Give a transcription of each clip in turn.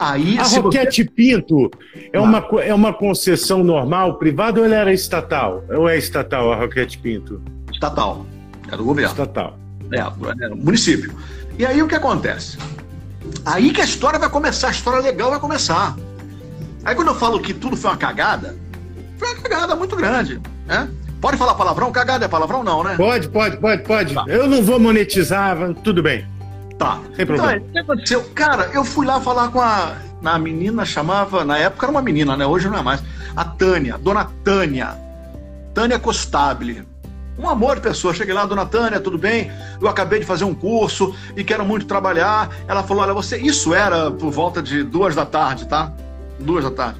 Aí, A Roquete Pinto é, uma, é uma concessão normal, privada, ou ela era estatal? Ou é estatal a Roquete Pinto? você... Estatal. É do governo. Estatal. É, é, município. E aí o que acontece? Aí que a história vai começar, a história legal vai começar. Aí quando eu falo que tudo foi uma cagada, foi uma cagada muito grande, né? Pode falar palavrão? Cagada é palavrão? Não, né? Pode, pode, pode, pode. Tá. Eu não vou monetizar, tudo bem. Tá. Sem Então, problema. aí, o que aconteceu? Cara, eu fui lá falar com a. A menina chamava. Na época era uma menina, né? Hoje não é mais. A Tânia, dona Tânia. Tânia Costabile. Um amor de pessoa. Cheguei lá, dona Tânia, tudo bem? Eu acabei de fazer um curso e quero muito trabalhar. Ela falou: olha, você. Isso era por volta de duas da tarde, tá? Duas da tarde.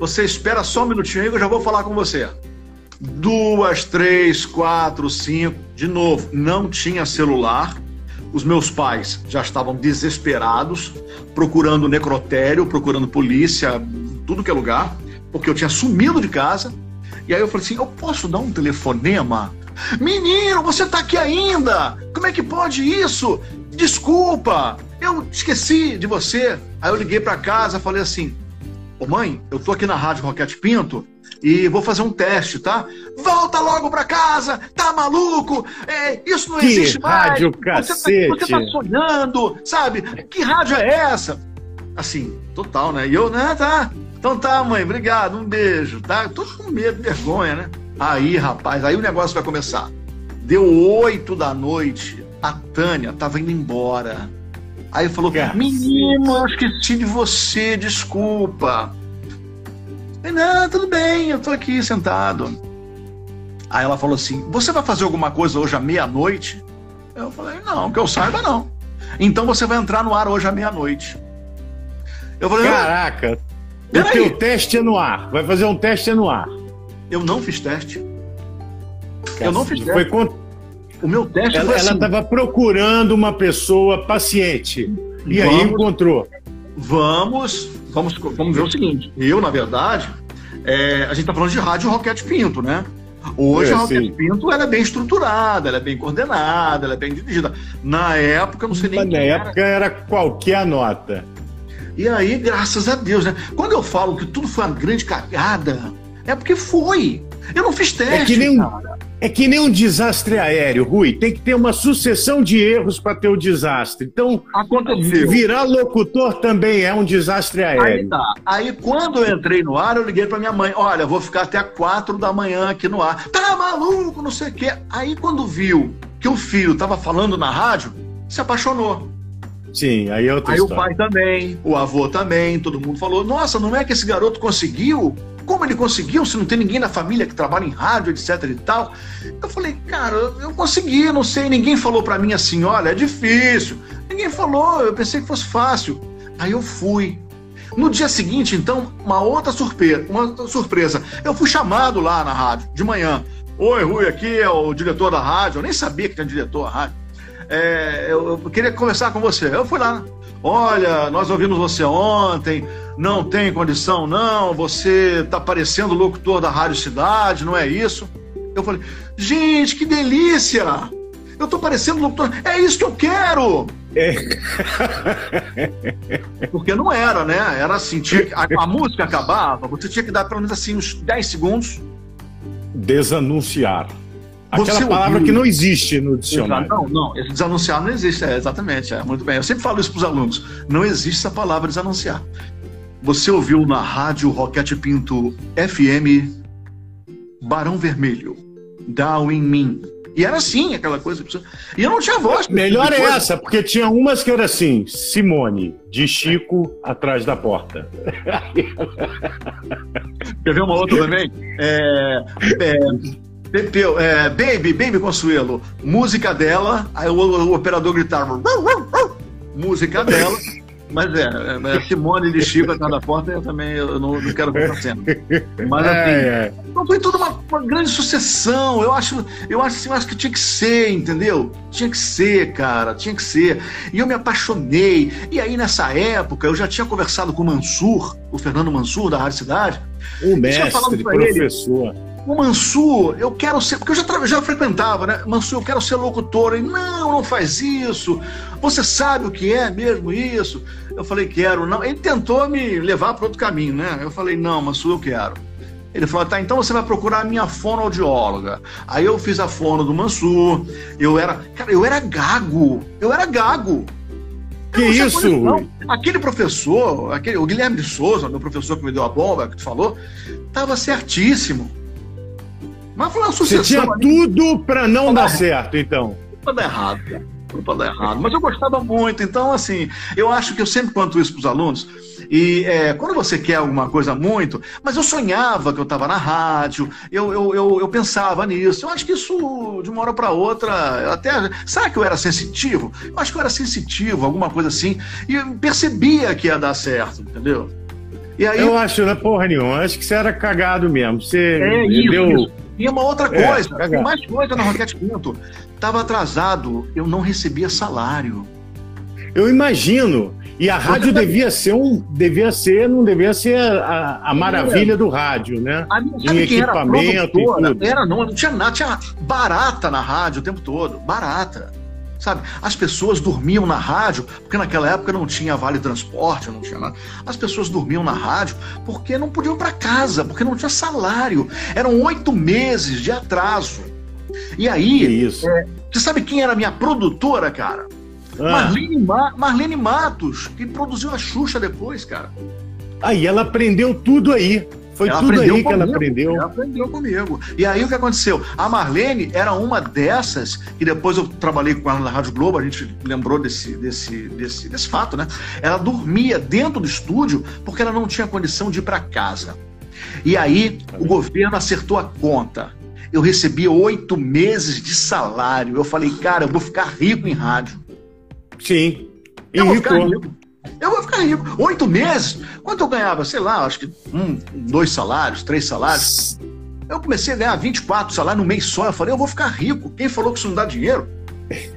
Você espera só um minutinho aí que eu já vou falar com você. Duas, três, quatro, cinco. De novo, não tinha celular. Os meus pais já estavam desesperados, procurando necrotério, procurando polícia, tudo que é lugar, porque eu tinha sumido de casa. E aí eu falei assim: eu posso dar um telefonema? Menino, você tá aqui ainda? Como é que pode isso? Desculpa, eu esqueci de você. Aí eu liguei para casa, falei assim: Ô mãe, eu tô aqui na Rádio Roquete Pinto e vou fazer um teste, tá? Volta logo pra casa, tá maluco? É, isso não Que existe mais. rádio Você tá- cacete. Você tá, sonhando, sabe? Que rádio é essa? Assim, total, né? E eu, né, tá. Então tá, mãe, obrigado, um beijo, tá? Tô com medo, vergonha, né? Aí, rapaz, aí o negócio vai começar. Deu oito da noite, a Tânia tava indo embora. Aí falou, Cacete. menino, eu esqueci de você, desculpa. Eu, não, tudo bem, eu tô aqui sentado. Aí ela falou assim: Você vai fazer alguma coisa hoje à meia-noite? Eu falei: Não, que eu saiba, não. Então você vai entrar no ar hoje à meia-noite. Eu falei: Caraca, o teu teste é no ar. Vai fazer um teste é no ar. Eu não fiz teste. Eu não fiz teste. Foi con- O meu teste Ela foi assim: estava procurando uma pessoa paciente. E aí Vamos. encontrou. vamos, vamos, vamos ver o seguinte. Eu, na verdade, é, a gente tá falando de rádio Roquete Pinto, né? Hoje É, a Roquete sim. Pinto ela é bem estruturada, ela é bem coordenada, ela é bem dirigida. Na época, não sei nem Mas na quem era. época era qualquer nota. E aí, graças a Deus, né? Quando eu falo que tudo foi uma grande cagada, é porque foi. Eu não fiz teste. É que nem cara. É que nem um desastre aéreo, Rui. Tem que ter uma sucessão de erros para ter o desastre. Então, Aconteceu. virar locutor também é um desastre Aí aéreo. tá. Aí quando eu entrei no ar, eu liguei pra minha mãe: olha, eu vou ficar até quatro da manhã aqui no ar. Tá maluco, não sei o quê. Aí quando viu que o filho tava falando na rádio, se apaixonou. Sim, aí é outra Aí o história. pai também, o avô também, todo mundo falou: nossa, não é que esse garoto conseguiu? Como ele conseguiu se não tem ninguém na família que trabalha em rádio, etc e tal? Eu falei, cara, eu consegui, não sei. Ninguém falou pra mim assim: olha, é difícil. Ninguém falou, eu pensei que fosse fácil. Aí eu fui. No dia seguinte, então, uma outra surpresa, uma outra surpresa. Eu fui chamado lá na rádio, de manhã. Oi, Rui, aqui é o diretor da rádio. Eu nem sabia que tinha diretor da rádio. É, eu, eu queria conversar com você. Eu fui lá. Olha, nós ouvimos você ontem. Não tem condição, não. Você tá parecendo locutor da Rádio Cidade, não é isso? Eu falei, gente, que delícia! Eu tô parecendo locutor. É isso que eu quero! É. Porque não era, né? Era assim, tinha a, a música acabava, você tinha que dar pelo menos assim uns 10 segundos. Desanunciar. Aquela Você palavra ouviu? que não existe no dicionário. Não, não, esse desanunciar não existe, é, exatamente, é, muito bem. Eu sempre falo isso para os alunos, não existe essa palavra desanunciar. Você ouviu na rádio Roquete Pinto FM Barão Vermelho, Down em mim. E era assim, aquela coisa. E eu não tinha voz. Melhor tipo de é coisa. essa, porque tinha umas que era assim: Simone, de Chico, atrás da porta. Quer ver uma outra também? É, é, é, Baby, Baby Consuelo, música dela, aí o, o operador gritava, música dela, mas é, é, Simone de Chico atrás da porta, eu também eu não, não quero ver essa cena. Mas assim, É, é. então foi toda uma, uma grande sucessão. Eu acho, eu acho, assim, eu acho que tinha que ser, entendeu? Tinha que ser, cara, tinha que ser. E eu me apaixonei. E aí, nessa época, eu já tinha conversado com o Mansur, o Fernando Mansur, da Rádio Cidade. O mestre, ele. professor. O Mansur, eu quero ser. Porque eu já, já frequentava, né? Mansur, eu quero ser locutor. Ele, não, não faz isso. Você sabe o que é mesmo isso? Eu falei, quero. Não. Ele tentou me levar para outro caminho, né? Eu falei, não, Mansur, eu quero. Ele falou, tá, então você vai procurar a minha fonoaudióloga. Aí eu fiz a fono do Mansur. Eu era. Cara, eu era gago. Eu era gago. Que isso? Aquele professor, aquele, o Guilherme de Souza, meu professor que me deu a bomba, que tu falou, estava certíssimo. Mas uma sucessão. Você tinha tudo para não dar certo, então. Para dar errado, cara. Para dar errado. Mas eu gostava muito. Então, assim, eu acho que eu sempre conto isso para os alunos. E é, quando você quer alguma coisa muito, mas eu sonhava que eu estava na rádio, eu, eu, eu, eu, pensava nisso. Eu acho que isso, de uma hora para outra, até. Será que eu era sensitivo? Eu acho que eu era sensitivo, alguma coisa assim, e percebia que ia dar certo, entendeu? Aí, eu acho, né, porra nenhuma, acho que você era cagado mesmo. Você é, isso, deu. Isso. E uma outra é, coisa, é, tem mais coisa na Roquete Pinto. Tava atrasado, eu não recebia salário. Eu imagino. E a rádio devia ser um. Devia ser, não devia ser a, a maravilha do rádio, né? A em equipamento era e tudo. Era, não, não tinha nada, tinha barata na rádio o tempo todo. Barata. Sabe? As pessoas dormiam na rádio, porque naquela época não tinha vale transporte, não tinha nada. As pessoas dormiam na rádio porque não podiam para casa, porque não tinha salário. Eram oito meses de atraso. E aí, isso. É, você sabe quem era a minha produtora, cara? Ah. Marlene, Ma Marlene Matos, que produziu a Xuxa depois, cara. Aí ela aprendeu tudo aí. Foi ela tudo aí comigo, que ela aprendeu. Ela aprendeu comigo. E aí o que aconteceu? A Marlene era uma dessas, que depois eu trabalhei com ela na Rádio Globo, a gente lembrou desse, desse, desse, desse fato, né? Ela dormia dentro do estúdio porque ela não tinha condição de ir para casa. E aí o governo acertou a conta. Eu recebia oito meses de salário. Eu falei, cara, eu vou ficar rico em rádio. Sim. E eu vou ficar rico. Eu vou ficar rico. Oito meses? Quanto eu ganhava? Sei lá, acho que um, dois salários, três salários. Eu comecei a ganhar 24 salários no mês só. Eu falei, eu vou ficar rico. Quem falou que isso não dá dinheiro?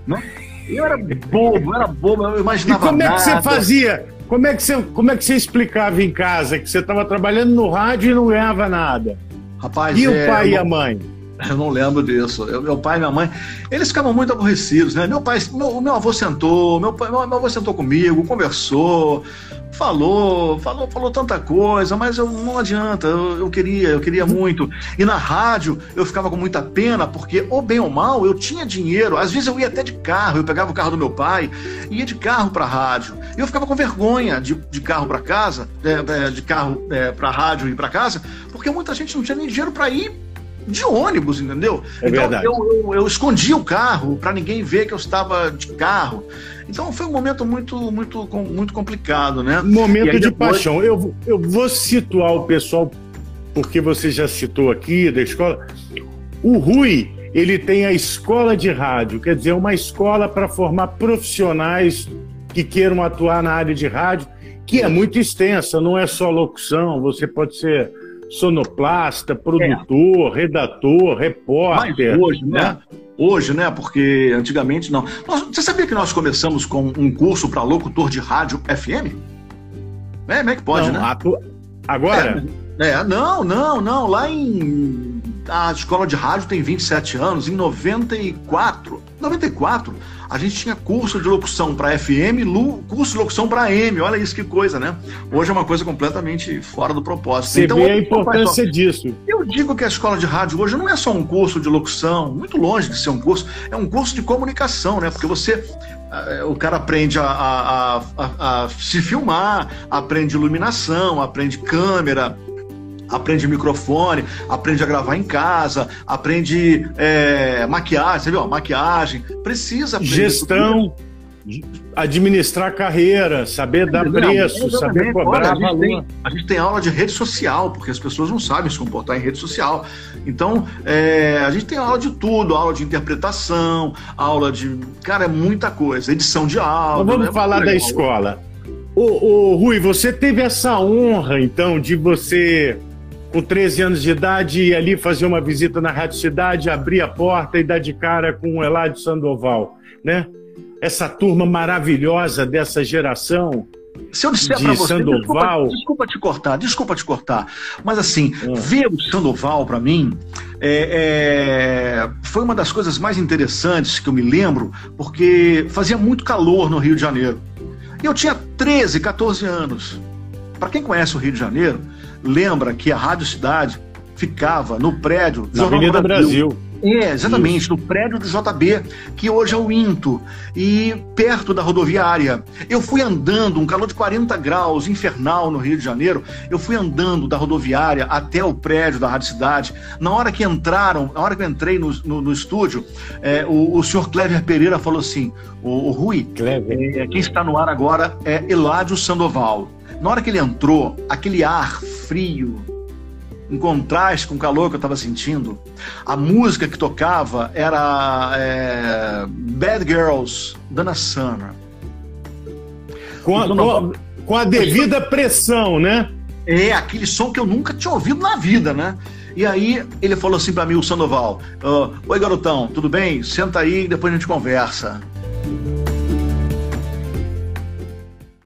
Não? Eu era bobo, eu era bobo, eu imaginava. E como é que você fazia? Como é que você, como é que você explicava em casa que você estava trabalhando no rádio e não ganhava nada? Rapaz, e é, o pai eu... e a mãe? Eu não lembro disso. Eu, meu pai e minha mãe, eles ficavam muito aborrecidos, né? Meu pai, meu, meu avô sentou, meu, pai, meu, meu avô sentou comigo, conversou, falou, falou, falou tanta coisa, mas eu, não adianta, eu, eu, queria, eu queria muito. E na rádio eu ficava com muita pena, porque, ou bem ou mal, eu tinha dinheiro. Às vezes eu ia até de carro, eu pegava o carro do meu pai, ia de carro para rádio. E eu ficava com vergonha de, de carro para casa, é, é, de carro é, para a rádio e para casa, porque muita gente não tinha nem dinheiro para ir de ônibus, entendeu? É então verdade. Eu, eu, eu escondi o carro para ninguém ver que eu estava de carro. Então foi um momento muito, muito, muito complicado, né? Momento de depois... paixão. Eu, eu vou situar o pessoal, porque você já citou aqui da escola. O Rui, ele tem a escola de rádio, quer dizer, uma escola para formar profissionais que queiram atuar na área de rádio, que é muito extensa, não é só locução, você pode ser sonoplasta, produtor, é. redator, repórter. Mas hoje, né? né? Hoje, né? Porque antigamente não. Nós, você sabia que nós começamos com um curso para locutor de rádio FM? É, como é que pode, não, né? Atu... Agora? É, é, não, não, não. Lá em. A escola de rádio tem 27 anos, em 94. 94 a gente tinha curso de locução para FM, curso de locução para AM. Olha isso que coisa, né? Hoje é uma coisa completamente fora do propósito. Você então, vê a importância disso. Eu digo que a escola de rádio hoje não é só um curso de locução, muito longe de ser um curso, é um curso de comunicação, né? Porque você eh, o cara aprende a, a, a, a, se filmar, aprende iluminação, aprende câmera, aprende microfone, aprende a gravar em casa, aprende é, maquiagem, você viu? Maquiagem, precisa aprender. Gestão, administrar carreira, saber dar preço, saber cobrar Olha, a, gente tem, a gente tem aula de rede social, porque as pessoas não sabem se comportar em rede social. Então, é, a gente tem aula de tudo, aula de interpretação, aula de. Cara, é muita coisa, edição de aula. Mas vamos né? falar da escola. Ô, ô, Rui, você teve essa honra, então, de você com 13 anos de idade, ir ali fazer uma visita na Rádio Cidade, abrir a porta e dar de cara com o Eladio Sandoval, né? Essa turma maravilhosa dessa geração. se eu disser para você, Sandoval... desculpa, desculpa, te cortar, desculpa te cortar, mas assim, hum. ver o Sandoval para mim é, é, foi uma das coisas mais interessantes que eu me lembro, porque fazia muito calor no Rio de Janeiro. E eu tinha 13, 14 anos. Para quem conhece o Rio de Janeiro, lembra que a Rádio Cidade ficava no prédio Na Avenida Brasil. Brasil. É, exatamente, Isso. no prédio do JB, que hoje é o Into, e perto da rodoviária. Eu fui andando, um calor de 40 graus, infernal no Rio de Janeiro, eu fui andando da rodoviária até o prédio da Rádio Cidade. Na hora que entraram, na hora que eu entrei no, no, no estúdio, é, o, o senhor Clever Pereira falou assim: o, o Rui, é, quem está no ar agora é Eládio Sandoval. Na hora que ele entrou, aquele ar frio, em contraste com o calor que eu estava sentindo. A música que tocava era é, Bad Girls, Dana Summer. Com a, com, com a devida pressão, né? É, aquele som que eu nunca tinha ouvido na vida, né? E aí ele falou assim para mim, o Sandoval: uh, Oi, garotão, tudo bem? Senta aí e depois a gente conversa.